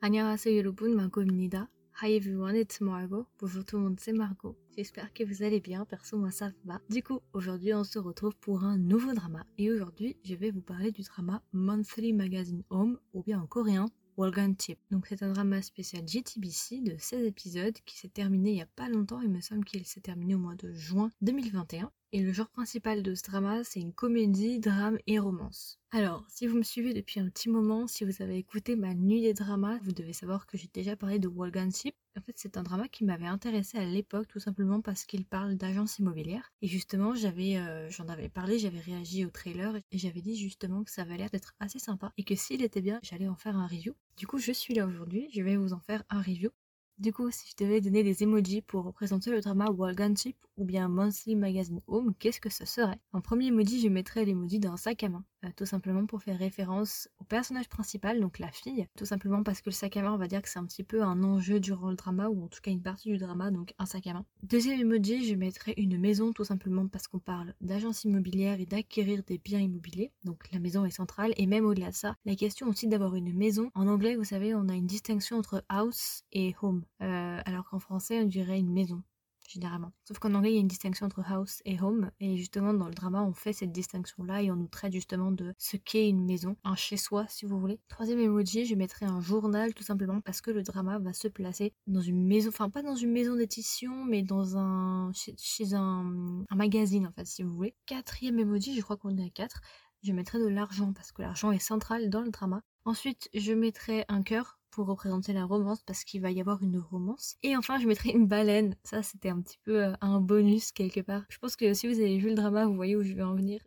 안녕하세요 여러분, Margot입니다. Hi everyone, it's Margot. Bonjour tout le monde, c'est Margot. J'espère que vous allez bien, perso moi ça va. Du coup, aujourd'hui on se retrouve pour un nouveau drama. Et aujourd'hui, je vais vous parler du drama Monthly Magazine Home, ou bien en coréen, Walgan Tip. Donc c'est un drama spécial GTBC de 16 épisodes qui s'est terminé il y a pas longtemps, il me semble qu'il s'est terminé au mois de juin 2021. Et le genre principal de ce drama, c'est une comédie, drame et romance. Alors, si vous me suivez depuis un petit moment, si vous avez écouté ma nuit des dramas, vous devez savoir que j'ai déjà parlé de Walganship. En fait, c'est un drama qui m'avait intéressé à l'époque, tout simplement parce qu'il parle d'agence immobilière. Et justement, j'avais, euh, j'en avais parlé, j'avais réagi au trailer et j'avais dit justement que ça avait l'air d'être assez sympa et que s'il était bien, j'allais en faire un review. Du coup, je suis là aujourd'hui, je vais vous en faire un review. Du coup, si je devais donner des emojis pour représenter le drama Walganship ou bien Monthly Magazine Home, qu'est-ce que ce serait? En premier emoji, je mettrais l'emoji d'un sac à main, euh, tout simplement pour faire référence au personnage principal, donc la fille, tout simplement parce que le sac à main, on va dire que c'est un petit peu un enjeu durant le drama, ou en tout cas une partie du drama, donc un sac à main. Deuxième emoji, je mettrais une maison, tout simplement parce qu'on parle d'agence immobilière et d'acquérir des biens immobiliers, donc la maison est centrale, et même au-delà de ça, la question aussi d'avoir une maison. En anglais, vous savez, on a une distinction entre house et home, euh, alors qu'en français, on dirait une maison généralement. Sauf qu'en anglais, il y a une distinction entre house et home, et justement dans le drama, on fait cette distinction-là et on nous traite justement de ce qu'est une maison, un chez-soi si vous voulez. Troisième emoji, je mettrai un journal tout simplement parce que le drama va se placer dans une maison, enfin pas dans une maison d'édition, mais dans un chez, un, un magazine en fait si vous voulez. Quatrième emoji, je crois qu'on est à 4, je mettrai de l'argent parce que l'argent est central dans le drama. Ensuite, je mettrai un cœur pour représenter la romance parce qu'il va y avoir une romance. Et enfin, je mettrai une baleine. Ça, c'était un petit peu euh, un bonus quelque part. Je pense que si vous avez vu le drama, vous voyez où je vais en venir.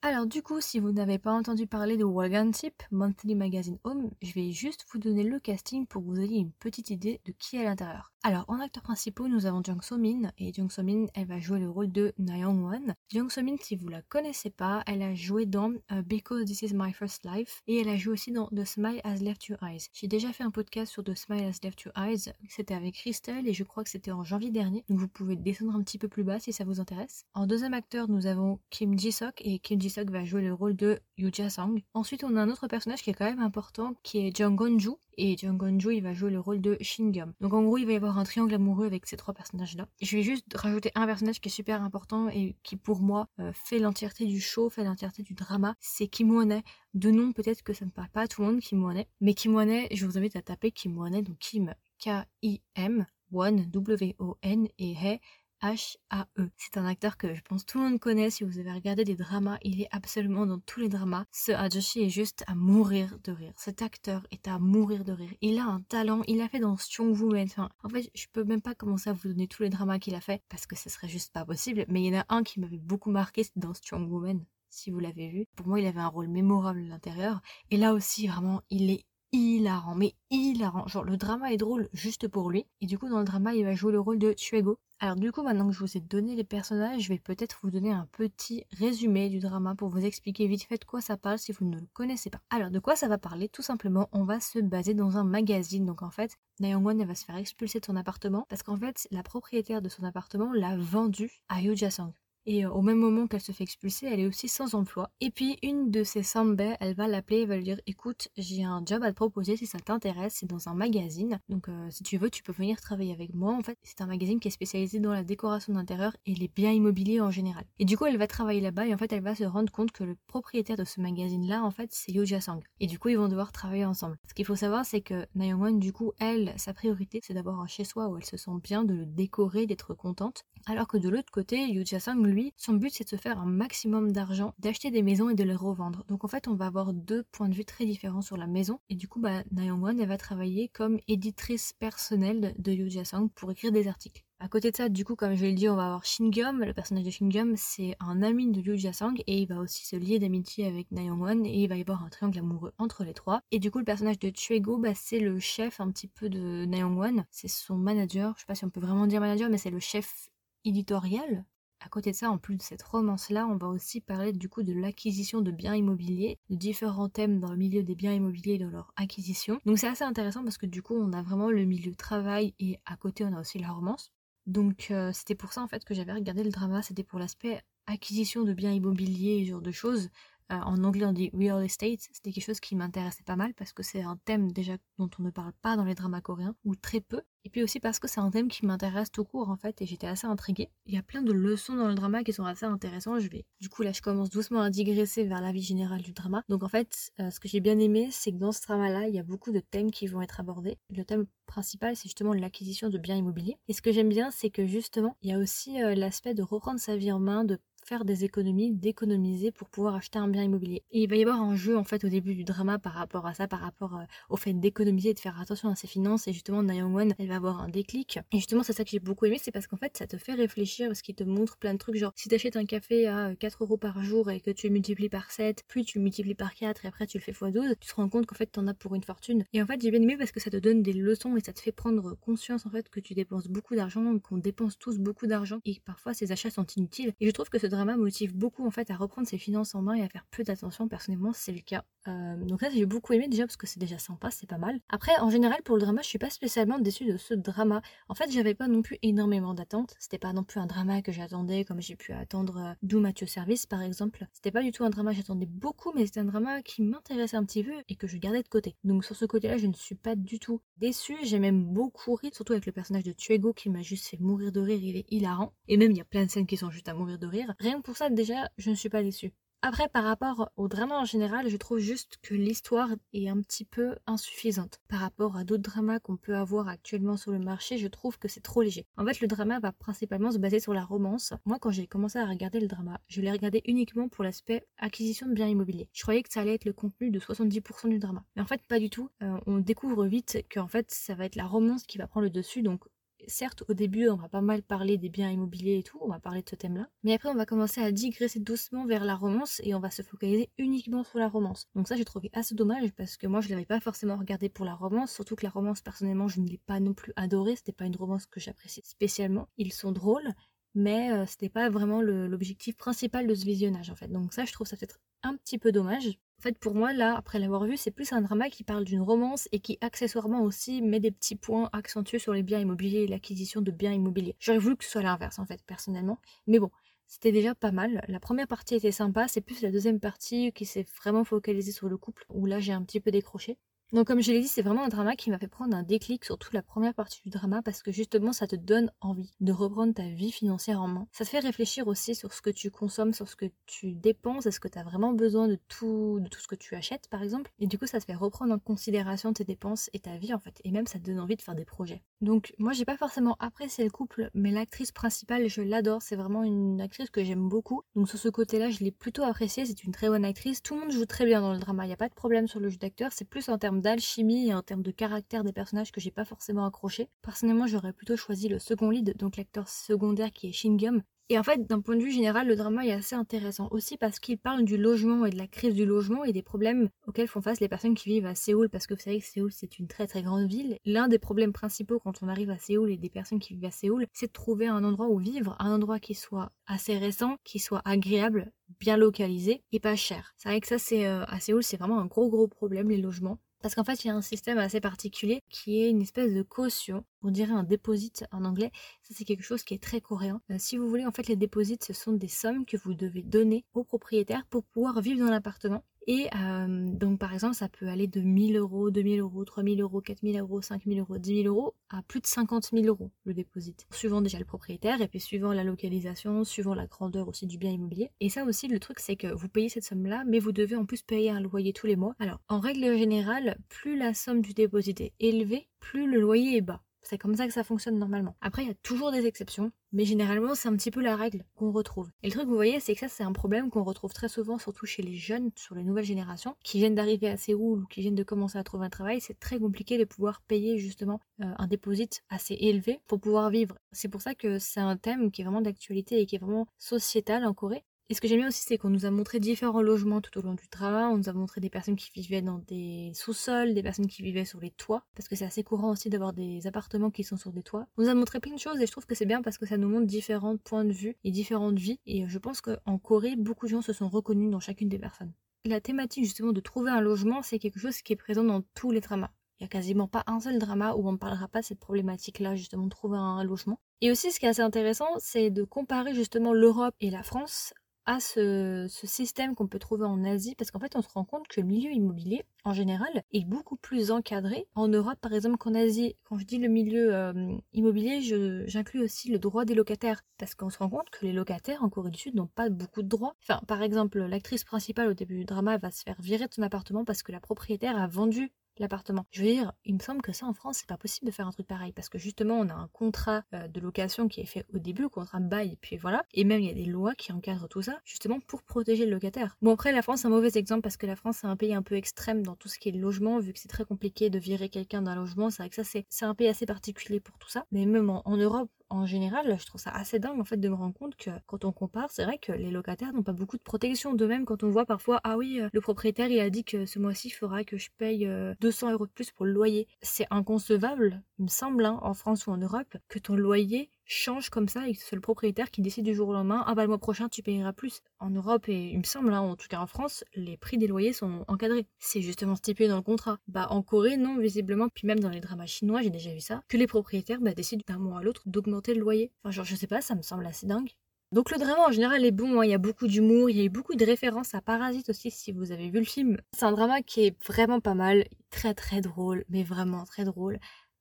Alors du coup, si vous n'avez pas entendu parler de Wagon Tip, Monthly Magazine Home, je vais juste vous donner le casting pour que vous ayez une petite idée de qui est à l'intérieur. Alors en acteurs principaux, nous avons Jung So Min et Jung So Min, elle va jouer le rôle de Na Young Won. Jung So Min, si vous la connaissez pas, elle a joué dans uh, Because This Is My First Life et elle a joué aussi dans The Smile Has Left Your Eyes. J'ai déjà fait un podcast sur The Smile Has Left Your Eyes, c'était avec Christelle et je crois que c'était en janvier dernier, donc vous pouvez descendre un petit peu plus bas si ça vous intéresse. En deuxième acteur, nous avons Kim Ji-sok et Kim ji va jouer le rôle de Yoo Ja-sang. Ensuite, on a un autre personnage qui est quand même important, qui est Jung Gon-ju. Et Jung Gon-ju, il va jouer le rôle de Shin Gyum. Donc en gros, il va y avoir un triangle amoureux avec ces trois personnages-là. Je vais juste rajouter un personnage qui est super important et qui pour moi euh, fait l'entièreté du show, fait l'entièreté du drama. C'est Kim Won-hye. De nom, peut-être que ça ne parle pas à tout le monde, Kim Won-hye. Mais Kim Won-hye, je vous invite à taper Kim Won-hye, donc Kim K-I-M, Won, W-O-N et Hye, H-A-E. C'est un acteur que je pense tout le monde connaît. Si vous avez regardé des dramas, il est absolument dans tous les dramas. Ce Ajoshi est juste à mourir de rire. Cet acteur est à mourir de rire. Il a un talent. Il a fait dans Strong Woman. Enfin, en fait, je peux même pas commencer à vous donner tous les dramas qu'il a fait parce que ce serait juste pas possible. Mais il y en a un qui m'avait beaucoup marqué, c'est dans Strong Woman. Si vous l'avez vu. Pour moi, il avait un rôle mémorable à l'intérieur. Et là aussi, vraiment, il est hilarant, mais hilarant. Genre, le drama est drôle juste pour lui. Et du coup, dans le drama, il va jouer le rôle de Chuego. Alors, du coup, maintenant que je vous ai donné les personnages, je vais peut-être vous donner un petit résumé du drama pour vous expliquer vite fait de quoi ça parle si vous ne le connaissez pas. Alors, de quoi ça va parler? Tout simplement, on va se baser dans un magazine. Donc, en fait, Nayoung elle va se faire expulser de son appartement parce qu'en fait, la propriétaire de son appartement l'a vendu à Yoo Ja-sang. Et euh, au même moment qu'elle se fait expulser, elle est aussi sans emploi. Et puis une de ses sambais, elle va l'appeler et va lui dire écoute, j'ai un job à te proposer si ça t'intéresse, c'est dans un magazine. Donc euh, si tu veux, tu peux venir travailler avec moi. En fait, c'est un magazine qui est spécialisé dans la décoration d'intérieur et les biens immobiliers en général. Et du coup, elle va travailler là-bas et en fait, elle va se rendre compte que le propriétaire de ce magazine-là, en fait, c'est Yo Sang. Et du coup, ils vont devoir travailler ensemble. Ce qu'il faut savoir, c'est que Nayeon du coup, elle, sa priorité, c'est d'avoir un chez-soi où elle se sent bien, de le décorer, d'être contente. Alors que de l'autre côté, Yoo Sang, lui, son but c'est de se faire un maximum d'argent, d'acheter des maisons et de les revendre. Donc en fait, on va avoir deux points de vue très différents sur la maison. Et du coup, bah, Won, elle va travailler comme éditrice personnelle de Yoo Ja-sang pour écrire des articles. À côté de ça, du coup, comme je l'ai dit, on va avoir Shin Gyum. Le personnage de Shin Gyum, c'est un ami de Yoo Ja-sang et il va aussi se lier d'amitié avec Na Won et il va y avoir un triangle amoureux entre les trois. Et du coup, le personnage de Chuego, bah, c'est le chef un petit peu de Na Won. C'est son manager. Je sais pas si on peut vraiment dire manager, mais c'est le chef éditorial à côté de ça, en plus de cette romance-là, on va aussi parler du coup de l'acquisition de biens immobiliers, de différents thèmes dans le milieu des biens immobiliers et de leur acquisition. Donc c'est assez intéressant parce que du coup, on a vraiment le milieu travail et à côté, on a aussi la romance. Donc euh, c'était pour ça en fait que j'avais regardé le drama, c'était pour l'aspect acquisition de biens immobiliers et ce genre de choses. Euh, en anglais, on dit real estate. C'était quelque chose qui m'intéressait pas mal parce que c'est un thème déjà dont on ne parle pas dans les dramas coréens ou très peu. Et puis aussi parce que c'est un thème qui m'intéresse tout court en fait et j'étais assez intriguée. Il y a plein de leçons dans le drama qui sont assez intéressantes. Je vais, du coup là, je commence doucement à digresser vers la vie générale du drama. Donc en fait, euh, ce que j'ai bien aimé, c'est que dans ce drama-là, il y a beaucoup de thèmes qui vont être abordés. Le thème principal, c'est justement l'acquisition de biens immobiliers. Et ce que j'aime bien, c'est que justement, il y a aussi euh, l'aspect de reprendre sa vie en main, de faire des économies, d'économiser pour pouvoir acheter un bien immobilier. Et il va y avoir un jeu en fait au début du drama par rapport à ça, par rapport euh, au fait d'économiser et de faire attention à ses finances. Et justement, Young One, elle va avoir un déclic. Et justement, c'est ça que j'ai beaucoup aimé, c'est parce qu'en fait, ça te fait réfléchir, parce qu'il te montre plein de trucs. Genre, si tu achètes un café à 4 euros par jour et que tu le multiplies par 7, puis tu le multiplies par 4 et après tu le fais x12, tu te rends compte qu'en fait, tu en as pour une fortune. Et en fait, j'ai bien aimé parce que ça te donne des leçons et ça te fait prendre conscience en fait que tu dépenses beaucoup d'argent, qu'on dépense tous beaucoup d'argent et que parfois ces achats sont inutiles. Et je trouve que ce drama motive beaucoup en fait à reprendre ses finances en main et à faire peu d'attention. Personnellement, c'est le cas. Euh, donc là, j'ai beaucoup aimé déjà parce que c'est déjà sympa, c'est pas mal. Après, en général, pour le drama, je suis pas spécialement déçue de ce drama. En fait, j'avais pas non plus énormément d'attentes. C'était pas non plus un drama que j'attendais comme j'ai pu attendre euh, d'où Mathieu Service par exemple. C'était pas du tout un drama j'attendais beaucoup, mais c'était un drama qui m'intéressait un petit peu et que je gardais de côté. Donc sur ce côté-là, je ne suis pas du tout déçue. J'ai même beaucoup ri, surtout avec le personnage de Tuego qui m'a juste fait mourir de rire. Il est hilarant. Et même, il y a plein de scènes qui sont juste à mourir de rire. Rien que pour ça, déjà, je ne suis pas déçue. Après, par rapport au drama en général, je trouve juste que l'histoire est un petit peu insuffisante. Par rapport à d'autres dramas qu'on peut avoir actuellement sur le marché, je trouve que c'est trop léger. En fait, le drama va principalement se baser sur la romance. Moi, quand j'ai commencé à regarder le drama, je l'ai regardé uniquement pour l'aspect acquisition de biens immobiliers. Je croyais que ça allait être le contenu de 70% du drama. Mais en fait, pas du tout. Euh, on découvre vite qu'en fait, ça va être la romance qui va prendre le dessus. Donc, certes, au début, on va pas mal parler des biens immobiliers et tout, on va parler de ce thème-là. Mais après, on va commencer à digresser doucement vers la romance et on va se focaliser uniquement sur la romance. Donc ça, j'ai trouvé assez dommage parce que moi, je l'avais pas forcément regardé pour la romance, surtout que la romance, personnellement, je ne l'ai pas non plus adorée. C'était pas une romance que j'apprécie spécialement. Ils sont drôles, mais euh, c'était pas vraiment l'objectif principal de ce visionnage en fait. Donc ça, je trouve ça peut-être un petit peu dommage. En fait, pour moi, là, après l'avoir vu, c'est plus un drama qui parle d'une romance et qui, accessoirement aussi, met des petits points accentués sur les biens immobiliers et l'acquisition de biens immobiliers. J'aurais voulu que ce soit l'inverse, en fait, personnellement. Mais bon, c'était déjà pas mal. La première partie était sympa, c'est plus la deuxième partie qui s'est vraiment focalisée sur le couple, où là, j'ai un petit peu décroché. Donc comme je l'ai dit, c'est vraiment un drama qui m'a fait prendre un déclic sur toute la première partie du drama parce que justement ça te donne envie de reprendre ta vie financière en main. Ça te fait réfléchir aussi sur ce que tu consommes, sur ce que tu dépenses, est-ce que tu as vraiment besoin de tout, de tout ce que tu achètes par exemple? Et du coup ça te fait reprendre en considération tes dépenses et ta vie en fait. Et même ça te donne envie de faire des projets. Donc moi j'ai pas forcément apprécié le couple, mais l'actrice principale je l'adore, c'est vraiment une actrice que j'aime beaucoup. Donc sur ce côté-là je l'ai plutôt appréciée, c'est une très bonne actrice. Tout le monde joue très bien dans le drama, il n'y a pas de problème sur le jeu d'acteur, c'est plus en termes d'alchimie et en termes de caractère des personnages que j'ai pas forcément accroché. Personnellement, j'aurais plutôt choisi le second lead, donc l'acteur secondaire qui est Shingum, et en fait, d'un point de vue général, le drama est assez intéressant aussi parce qu'il parle du logement et de la crise du logement et des problèmes auxquels font face les personnes qui vivent à Séoul parce que vous savez que Séoul c'est une très très grande ville. L'un des problèmes principaux quand on arrive à Séoul et des personnes qui vivent à Séoul, c'est de trouver un endroit où vivre, un endroit qui soit assez récent, qui soit agréable, bien localisé et pas cher. C'est vrai que ça c'est euh, à Séoul c'est vraiment un gros gros problème les logements. Parce qu'en fait, il y a un système assez particulier qui est une espèce de caution. On dirait un deposit en anglais. Ça, c'est quelque chose qui est très coréen. Euh, si vous voulez, en fait, les déposits, ce sont des sommes que vous devez donner au propriétaire pour pouvoir vivre dans l'appartement. Et euh, donc, par exemple, ça peut aller de 1000 euros, 2000 euros, 3000 euros, 4000 euros, 5000 euros, 10 000 euros à plus de 50 000 euros le dépôt. Suivant déjà le propriétaire et puis suivant la localisation, suivant la grandeur aussi du bien immobilier. Et ça aussi, le truc, c'est que vous payez cette somme-là, mais vous devez en plus payer un loyer tous les mois. Alors, en règle générale, plus la somme du dépôt est élevée, plus le loyer est bas. C'est comme ça que ça fonctionne normalement. Après, il y a toujours des exceptions, mais généralement, c'est un petit peu la règle qu'on retrouve. Et le truc, vous voyez, c'est que ça, c'est un problème qu'on retrouve très souvent, surtout chez les jeunes, sur les nouvelles générations, qui viennent d'arriver à Séoul ou qui viennent de commencer à trouver un travail. C'est très compliqué de pouvoir payer justement euh, un dépôt assez élevé pour pouvoir vivre. C'est pour ça que c'est un thème qui est vraiment d'actualité et qui est vraiment sociétal en Corée. Et ce que j'aime bien aussi, c'est qu'on nous a montré différents logements tout au long du travail. On nous a montré des personnes qui vivaient dans des sous-sols, des personnes qui vivaient sur les toits, parce que c'est assez courant aussi d'avoir des appartements qui sont sur des toits. On nous a montré plein de choses et je trouve que c'est bien parce que ça nous montre différents points de vue et différentes vies. Et je pense qu'en Corée, beaucoup de gens se sont reconnus dans chacune des personnes. La thématique justement de trouver un logement, c'est quelque chose qui est présent dans tous les dramas. Il n'y a quasiment pas un seul drama où on ne parlera pas de cette problématique-là, justement, de trouver un logement. Et aussi, ce qui est assez intéressant, c'est de comparer justement l'Europe et la France à ce, système qu'on peut trouver en Asie parce qu'en fait on se rend compte que le milieu immobilier en général est beaucoup plus encadré en Europe par exemple qu'en Asie. Quand je dis le milieu euh, immobilier, j'inclus aussi le droit des locataires parce qu'on se rend compte que les locataires en Corée du Sud n'ont pas beaucoup de droits. Enfin, par exemple, l'actrice principale au début du drama va se faire virer de son appartement parce que la propriétaire a vendu l'appartement. Je veux dire, il me semble que ça en France, c'est pas possible de faire un truc pareil parce que justement, on a un contrat euh, de location qui est fait au début, contrat de bail, et puis voilà. Et même, il y a des lois qui encadrent tout ça, justement pour protéger le locataire. Bon, après, la France, c'est un mauvais exemple parce que la France, c'est un pays un peu extrême dans tout ce qui est logement, vu que c'est très compliqué de virer quelqu'un d'un logement. C'est vrai que ça, c'est un pays assez particulier pour tout ça. Mais même en Europe, en général, je trouve ça assez dingue en fait de me rendre compte que quand on compare, c'est vrai que les locataires n'ont pas beaucoup de protection. De même, quand on voit parfois, ah oui, euh, le propriétaire il a dit que ce mois-ci il faudra que je paye 200 euh, euros de plus pour le loyer. C'est inconcevable, il me semble, hein, en France ou en Europe, que ton loyer change comme ça et que c'est le propriétaire qui décide du jour au lendemain ah bah le mois prochain tu payeras plus. En Europe et il me semble hein, en tout cas en France, les prix des loyers sont encadrés. C'est justement stipulé dans le contrat. Bah en Corée non visiblement puis même dans les dramas chinois j'ai déjà vu ça que les propriétaires bah, décident d'un mois à l'autre d'augmenter le loyer. Enfin genre je sais pas ça me semble assez dingue. Donc le drama en général est bon, hein. il y a beaucoup d'humour, il y a eu beaucoup de références à Parasite aussi si vous avez vu le film. C'est un drama qui est vraiment pas mal, très très drôle, mais vraiment très drôle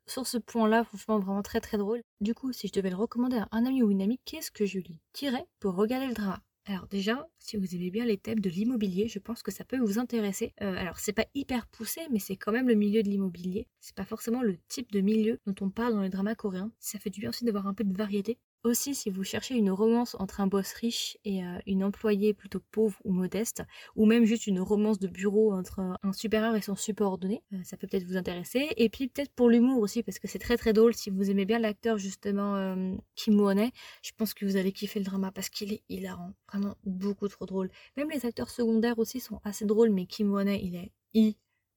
sur ce point-là, franchement, vraiment très très drôle. Du coup, si je devais le recommander à un ami ou une amie, qu'est-ce que je lui dirais pour regarder le drama alors déjà, si vous aimez bien les thèmes de l'immobilier, je pense que ça peut vous intéresser. Euh, alors c'est pas hyper poussé, mais c'est quand même le milieu de l'immobilier. C'est pas forcément le type de milieu dont on parle dans les dramas coréens. Ça fait du bien aussi d'avoir un peu de variété. Aussi, si vous cherchez une romance entre un boss riche et euh, une employée plutôt pauvre ou modeste, ou même juste une romance de bureau entre un supérieur et son subordonné, euh, ça peut peut-être vous intéresser. Et puis peut-être pour l'humour aussi, parce que c'est très très drôle. Si vous aimez bien l'acteur justement euh, Kim won je pense que vous allez kiffer le drama parce qu'il est hilarant, vraiment beaucoup trop drôle. Même les acteurs secondaires aussi sont assez drôles, mais Kim won il est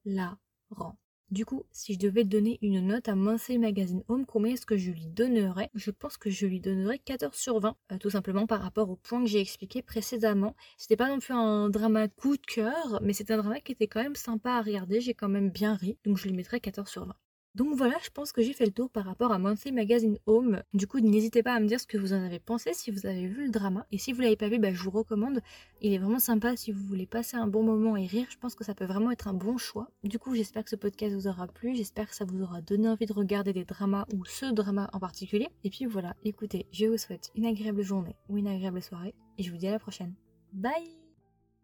hilarant. Du coup, si je devais donner une note à Monthly Magazine Home, combien est-ce que je lui donnerais? Je pense que je lui donnerais 14 sur 20, euh, tout simplement par rapport au point que j'ai expliqué précédemment. C'était pas non plus un drama coup de cœur, mais c'était un drama qui était quand même sympa à regarder, j'ai quand même bien ri, donc je lui mettrais 14 sur 20. Donc voilà, je pense que j'ai fait le tour par rapport à Monthly Magazine Home. Du coup, n'hésitez pas à me dire ce que vous en avez pensé si vous avez vu le drama. Et si vous l'avez pas vu, bah, je vous recommande. Il est vraiment sympa si vous voulez passer un bon moment et rire. Je pense que ça peut vraiment être un bon choix. Du coup, j'espère que ce podcast vous aura plu. J'espère que ça vous aura donné envie de regarder des dramas ou ce drama en particulier. Et puis voilà, écoutez, je vous souhaite une agréable journée ou une agréable soirée. Et je vous dis à la prochaine. Bye